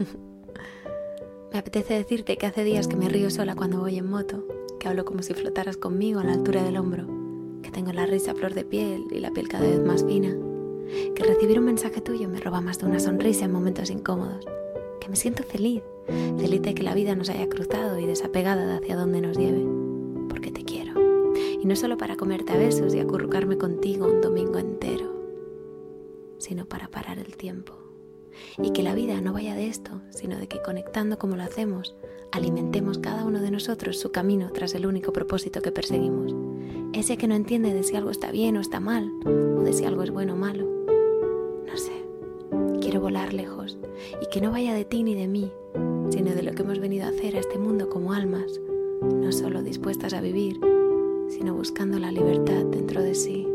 me apetece decirte que hace días que me río sola cuando voy en moto, que hablo como si flotaras conmigo a la altura del hombro, que tengo la risa flor de piel y la piel cada vez más fina, que recibir un mensaje tuyo me roba más de una sonrisa en momentos incómodos, que me siento feliz, feliz de que la vida nos haya cruzado y desapegada de hacia dónde nos lleve, porque te quiero. Y no solo para comerte a besos y acurrucarme contigo un domingo entero, sino para parar el tiempo. Y que la vida no vaya de esto, sino de que conectando como lo hacemos, alimentemos cada uno de nosotros su camino tras el único propósito que perseguimos. Ese que no entiende de si algo está bien o está mal, o de si algo es bueno o malo. No sé, quiero volar lejos y que no vaya de ti ni de mí, sino de lo que hemos venido a hacer a este mundo como almas, no solo dispuestas a vivir, sino buscando la libertad dentro de sí.